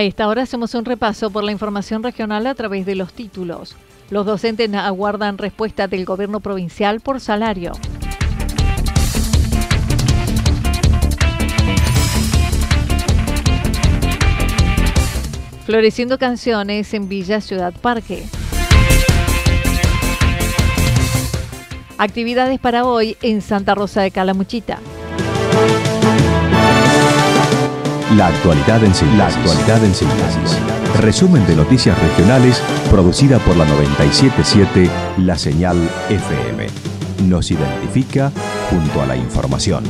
A esta hora hacemos un repaso por la información regional a través de los títulos. Los docentes aguardan respuesta del gobierno provincial por salario. Floreciendo canciones en Villa Ciudad Parque. Actividades para hoy en Santa Rosa de Calamuchita. La actualidad en síntesis. Resumen de noticias regionales producida por la 977 La Señal FM. Nos identifica junto a la información.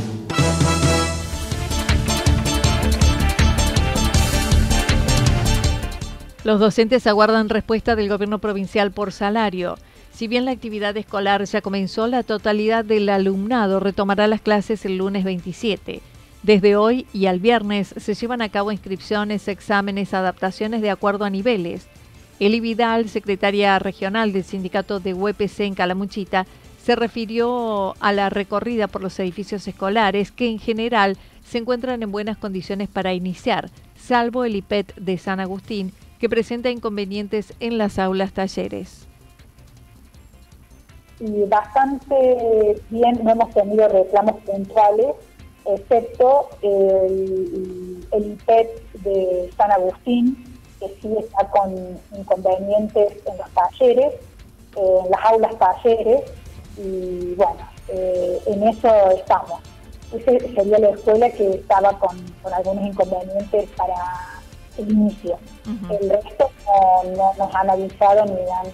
Los docentes aguardan respuesta del gobierno provincial por salario. Si bien la actividad escolar ya comenzó, la totalidad del alumnado retomará las clases el lunes 27. Desde hoy y al viernes se llevan a cabo inscripciones, exámenes, adaptaciones de acuerdo a niveles. Eli Vidal, secretaria regional del sindicato de UPC en Calamuchita, se refirió a la recorrida por los edificios escolares que en general se encuentran en buenas condiciones para iniciar, salvo el IPET de San Agustín, que presenta inconvenientes en las aulas talleres. Y bastante bien, no hemos tenido reclamos puntuales excepto el, el IPET de San Agustín, que sí está con inconvenientes en los talleres, en las aulas talleres, y bueno, eh, en eso estamos. Esa sería la escuela que estaba con, algunos inconvenientes para el inicio. El resto no, nos han avisado ni han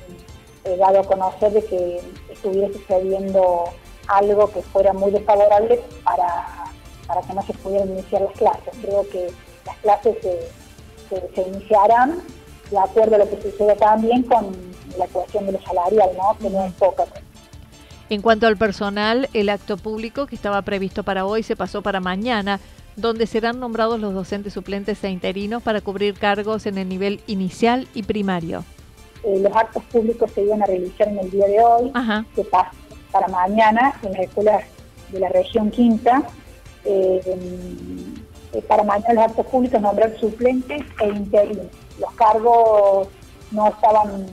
eh, dado a conocer de que estuviera sucediendo algo que fuera muy desfavorable para para que no se pudieran iniciar las clases. Creo que las clases se, iniciarán de acuerdo a lo que sucede también con la cuestión de los salarial, ¿no? que no es poca. En cuanto al personal, el acto público que estaba previsto para hoy se pasó para mañana, donde serán nombrados los docentes suplentes e interinos para cubrir cargos en el nivel inicial y primario. Eh, los actos públicos se iban a realizar en el día de hoy, se pasa para mañana en las escuelas de la región quinta, para mañana los actos públicos nombrar suplentes e interinos. Los cargos no estaban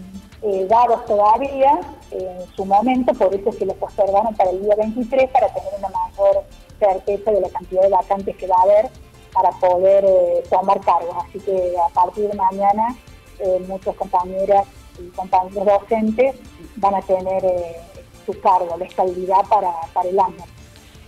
eh, dados todavía en su momento, por eso se los postergaron para el día 23 para tener una mayor certeza de la cantidad de vacantes que va a haber para poder eh, tomar cargos. Así que a partir de mañana muchas compañeras y compañeros docentes van a tener su cargo, la estabilidad para, para el año.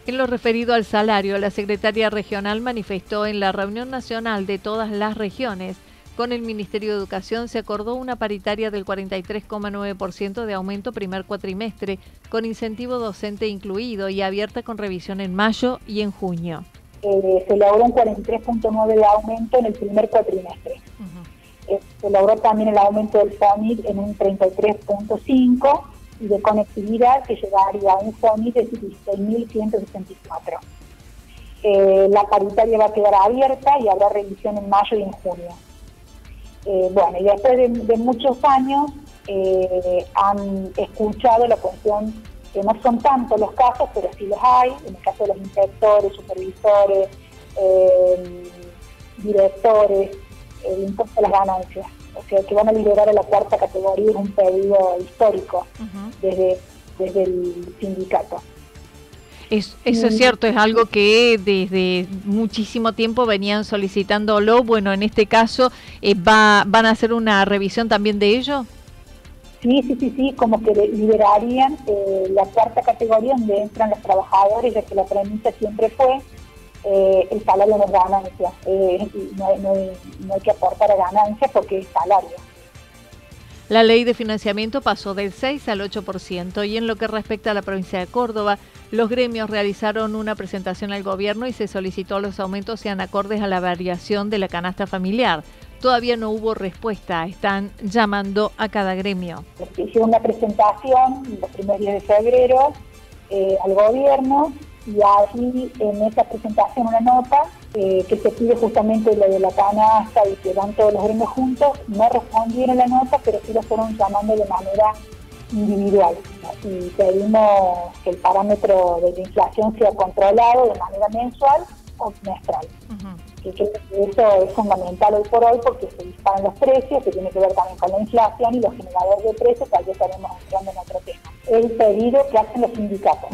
En lo referido al salario, la secretaria regional manifestó en la reunión nacional de todas las regiones con el Ministerio de Educación se acordó una paritaria del 43,9% de aumento primer cuatrimestre, con incentivo docente incluido y abierta con revisión en mayo y en junio. Eh, se logró un 43,9% de aumento en el primer cuatrimestre. Eh, se logró también el aumento del FONIT en un 33,5% y de conectividad que llegaría a un FONI de 16.164. Eh, la paritaria va a quedar abierta y habrá revisión en mayo y en junio. Eh, bueno, y después de, muchos años eh, han escuchado la cuestión que no son tantos los casos, pero sí los hay, en el caso de los inspectores, supervisores, directores, el impuesto a las ganancias. O sea, que van a liberar a la cuarta categoría es un pedido histórico desde, desde el sindicato. eso es cierto, es algo que desde muchísimo tiempo venían solicitándolo. Bueno, en este caso, eh, va, ¿van a hacer una revisión también de ello? Sí, sí, sí, sí, como que liberarían eh, la cuarta categoría donde entran los trabajadores, ya que la premisa siempre fue eh, el salario no es ganancia, eh, no, no, hay que aportar a ganancia porque es salario. La ley de financiamiento pasó del 6 al 8% y en lo que respecta a la provincia de Córdoba, los gremios realizaron una presentación al gobierno y se solicitó los aumentos sean acordes a la variación de la canasta familiar. Todavía no hubo respuesta, están llamando a cada gremio. Hicieron una presentación los primeros días de febrero eh, al gobierno y allí en esa presentación una nota eh, que se pide justamente lo de la canasta y que van todos los gremios juntos, no respondieron la nota, pero sí lo fueron llamando de manera individual. Y pedimos que el parámetro de la inflación sea controlado de manera mensual o semestral. que eso es fundamental hoy por hoy porque se disparan los precios, que tiene que ver también con la inflación y los generadores de precios, que allí estaremos entrando en otro tema. El pedido que hacen los sindicatos.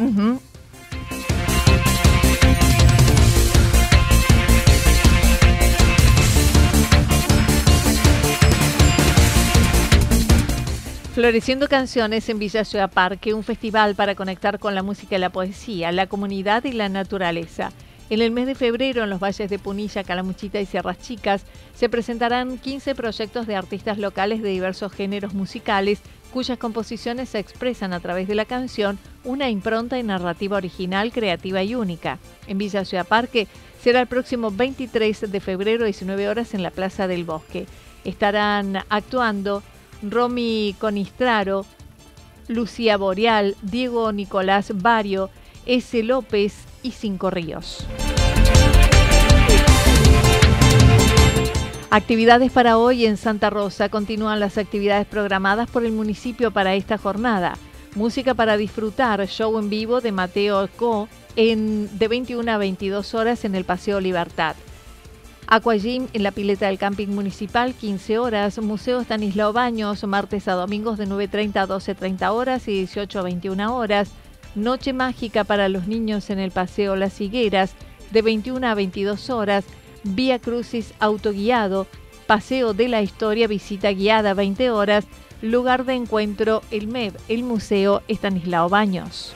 Floreciendo Canciones en Villa Ciudad Parque, un festival para conectar con la música y la poesía, la comunidad y la naturaleza. En el mes de febrero, en los valles de Punilla, Calamuchita y Sierras Chicas, se presentarán 15 proyectos de artistas locales de diversos géneros musicales, cuyas composiciones se expresan a través de la canción una impronta y narrativa original, creativa y única. En Villa Ciudad Parque será el próximo 23 de febrero, 19 horas, en la Plaza del Bosque. Estarán actuando Romy Conistraro, Lucía Boreal, Diego Nicolás Barrio, S. López y Cinco Ríos. Actividades para hoy en Santa Rosa. Continúan las actividades programadas por el municipio para esta jornada. Música para disfrutar, show en vivo de Mateo Co en, de 21 a 22 horas en el Paseo Libertad. Aquagym en la pileta del camping municipal, 15 horas. Museo Stanislao Baños, martes a domingos de 9.30 a 12.30 horas y 18 a 21 horas. Noche mágica para los niños en el Paseo Las Higueras, de 21 a 22 horas. Vía Crucis autoguiado. Paseo de la Historia, visita guiada 20 horas. Lugar de encuentro, el MEB, el Museo Estanislao Baños.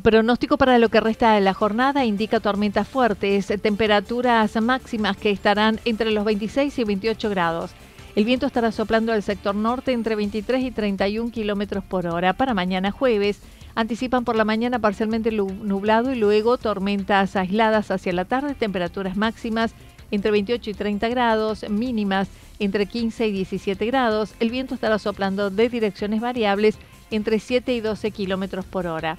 El pronóstico para lo que resta de la jornada indica tormentas fuertes, temperaturas máximas que estarán entre los 26 y 28 grados. El viento estará soplando al sector norte entre 23 y 31 kilómetros por hora. Para mañana jueves, anticipan por la mañana parcialmente nublado y luego tormentas aisladas hacia la tarde, temperaturas máximas entre 28 y 30 grados, mínimas entre 15 y 17 grados. El viento estará soplando de direcciones variables entre 7 y 12 kilómetros por hora.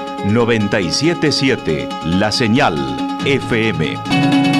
977 La Señal FM.